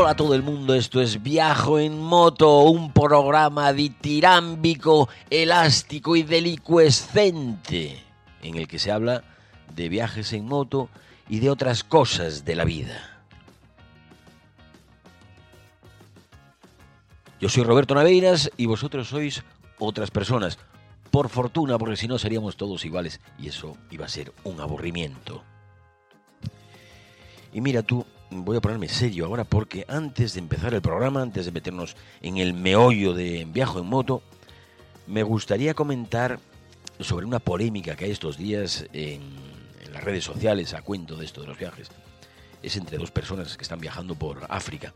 Hola a todo el mundo, esto es Viajo en Moto, un programa ditirámbico, elástico y delicuescente, en el que se habla de viajes en moto y de otras cosas de la vida. Yo soy Roberto Naveiras y vosotros sois otras personas. Por fortuna, porque si no seríamos todos iguales y eso iba a ser un aburrimiento. Y mira tú, voy a ponerme serio ahora porque antes de empezar el programa, antes de meternos en el meollo de Viajo en Moto, me gustaría comentar sobre una polémica que hay estos días en, las redes sociales a cuento de esto de los viajes. Es entre dos personas que están viajando por África.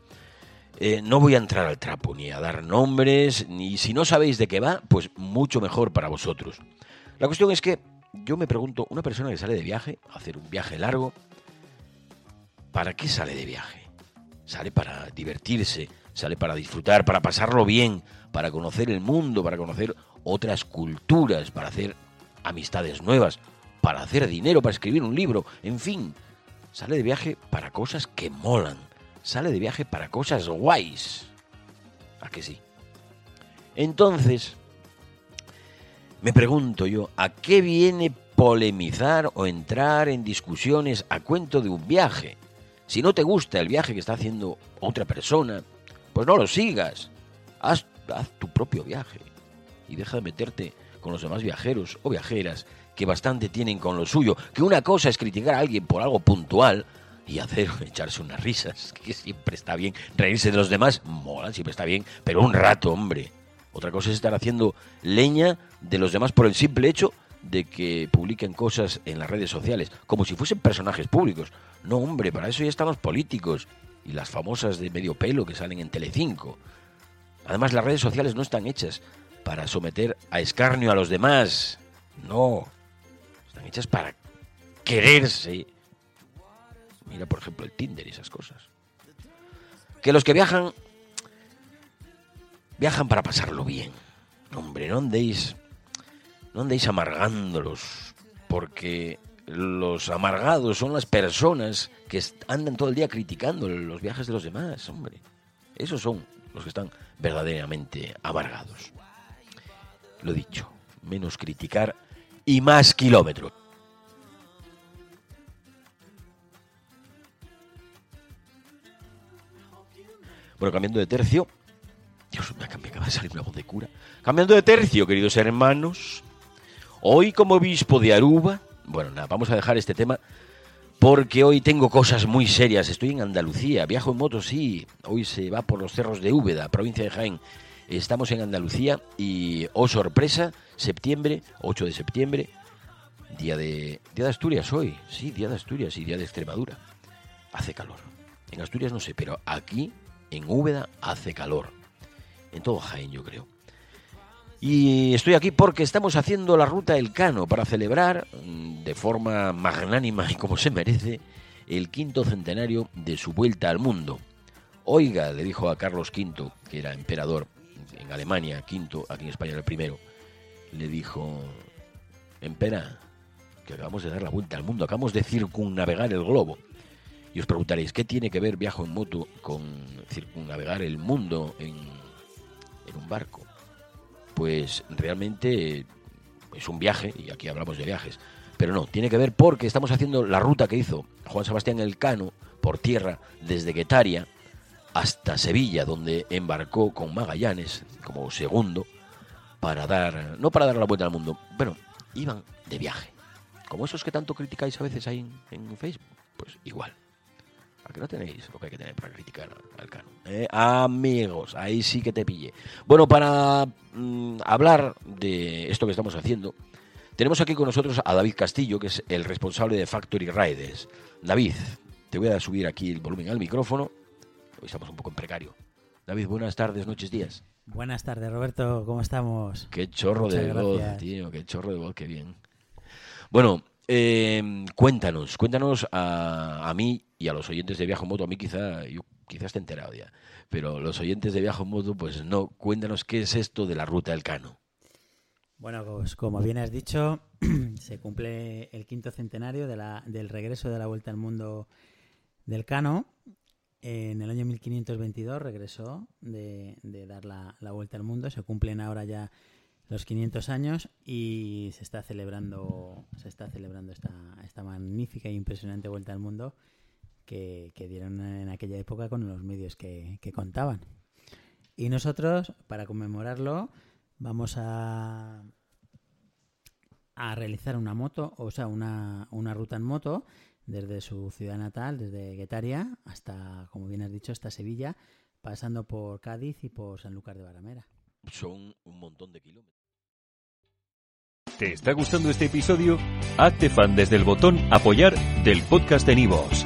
Eh, no voy a entrar al trapo ni a dar nombres, ni si no sabéis de qué va, pues mucho mejor para vosotros. La cuestión es que yo me pregunto, una persona que sale de viaje, a hacer un viaje largo, ¿para qué sale de viaje? Sale para divertirse, sale para disfrutar, para pasarlo bien, para conocer el mundo, para conocer otras culturas, para hacer amistades nuevas, para hacer dinero, para escribir un libro, en fin, sale de viaje para cosas que molan, sale de viaje para cosas guays. ¿A que sí? Entonces, me pregunto yo, ¿a qué viene polemizar o entrar en discusiones a cuento de un viaje? Si no te gusta el viaje que está haciendo otra persona, pues no lo sigas. Haz, tu propio viaje y deja de meterte con los demás viajeros o viajeras que bastante tienen con lo suyo. Que una cosa es criticar a alguien por algo puntual y hacer echarse unas risas, que siempre está bien. Reírse de los demás, mola, siempre está bien, pero un rato, hombre. Otra cosa es estar haciendo leña de los demás por el simple hecho de que publiquen cosas en las redes sociales, como si fuesen personajes públicos. No, hombre, para eso ya están los políticos y las famosas de medio pelo que salen en Telecinco. Además, las redes sociales no están hechas para someter a escarnio a los demás. No, están hechas para quererse. Mira, por ejemplo, el Tinder y esas cosas. Que los que viajan, viajan para pasarlo bien. Hombre, no andéis no andéis amargándolos, porque los amargados son las personas que andan todo el día criticando los viajes de los demás, hombre. Esos son los que están verdaderamente amargados. Lo dicho, menos criticar y más kilómetros. Bueno, cambiando de tercio. Dios, me acaba de salir una voz de cura. Cambiando de tercio, queridos hermanos. Hoy como obispo de Aruba, bueno, nada, vamos a dejar este tema porque hoy tengo cosas muy serias. Estoy en Andalucía, viajo en moto, sí. Hoy se va por los cerros de Úbeda, provincia de Jaén. Estamos en Andalucía y, oh sorpresa, septiembre, 8 de septiembre, día de, día de Asturias hoy. Sí, día de Asturias y día de Extremadura. Hace calor. En Asturias no sé, pero aquí, en Úbeda, hace calor. En todo Jaén, yo creo. Y estoy aquí porque estamos haciendo la ruta El Cano para celebrar mm, de forma magnánima y como se merece el quinto centenario de su vuelta al mundo. Oiga, le dijo a Carlos V, que era emperador en Alemania, quinto, aquí en España era el primero, le dijo, empera, que acabamos de dar la vuelta al mundo, acabamos de circunnavegar el globo. Y os preguntaréis, ¿qué tiene que ver viajo en moto con circunnavegar el mundo en, en un barco? pues realmente es un viaje, y aquí hablamos de viajes, pero no, tiene que ver porque estamos haciendo la ruta que hizo Juan Sebastián Elcano por tierra desde Guetaria hasta Sevilla, donde embarcó con Magallanes como segundo para dar, no para dar la vuelta al mundo, bueno, iban de viaje, como esos que tanto criticáis a veces ahí en, Facebook, pues igual. ¿A que no tenéis lo que hay que tener para criticar al Cano? ¿Eh? Amigos, ahí sí que te pille. Bueno, para mm, hablar de esto que estamos haciendo, tenemos aquí con nosotros a David Castillo, que es el responsable de Factory Riders. David, te voy a subir aquí el volumen al micrófono. Hoy estamos un poco en precario. David, buenas tardes, noches, días. Buenas tardes, Roberto. ¿Cómo estamos? Qué chorro Muchas de voz, tío. Qué chorro de voz, qué bien. Bueno, eh, cuéntanos, cuéntanos a, a mí y a los oyentes de Viajo Moto. A mí quizá, yo quizás esté enterado ya, pero los oyentes de Viajo Moto, pues no. Cuéntanos qué es esto de la ruta del Cano. Bueno, pues como bien has dicho, se cumple el quinto centenario del regreso de la Vuelta al Mundo del Cano. En el año 1522 regresó de, dar la, Vuelta al Mundo. Se cumplen ahora ya los 500 años y se está celebrando, se está celebrando esta, esta magnífica e impresionante Vuelta al Mundo que, dieron en aquella época con los medios que contaban. Y nosotros, para conmemorarlo, vamos a, a realizar una moto, o sea, una, una ruta en moto desde su ciudad natal, desde Guetaria hasta, como bien has dicho, hasta Sevilla, pasando por Cádiz y por Sanlúcar de Barramera. Son un montón de kilómetros. ¿Te está gustando este episodio? Hazte fan desde el botón Apoyar del podcast de Nivos.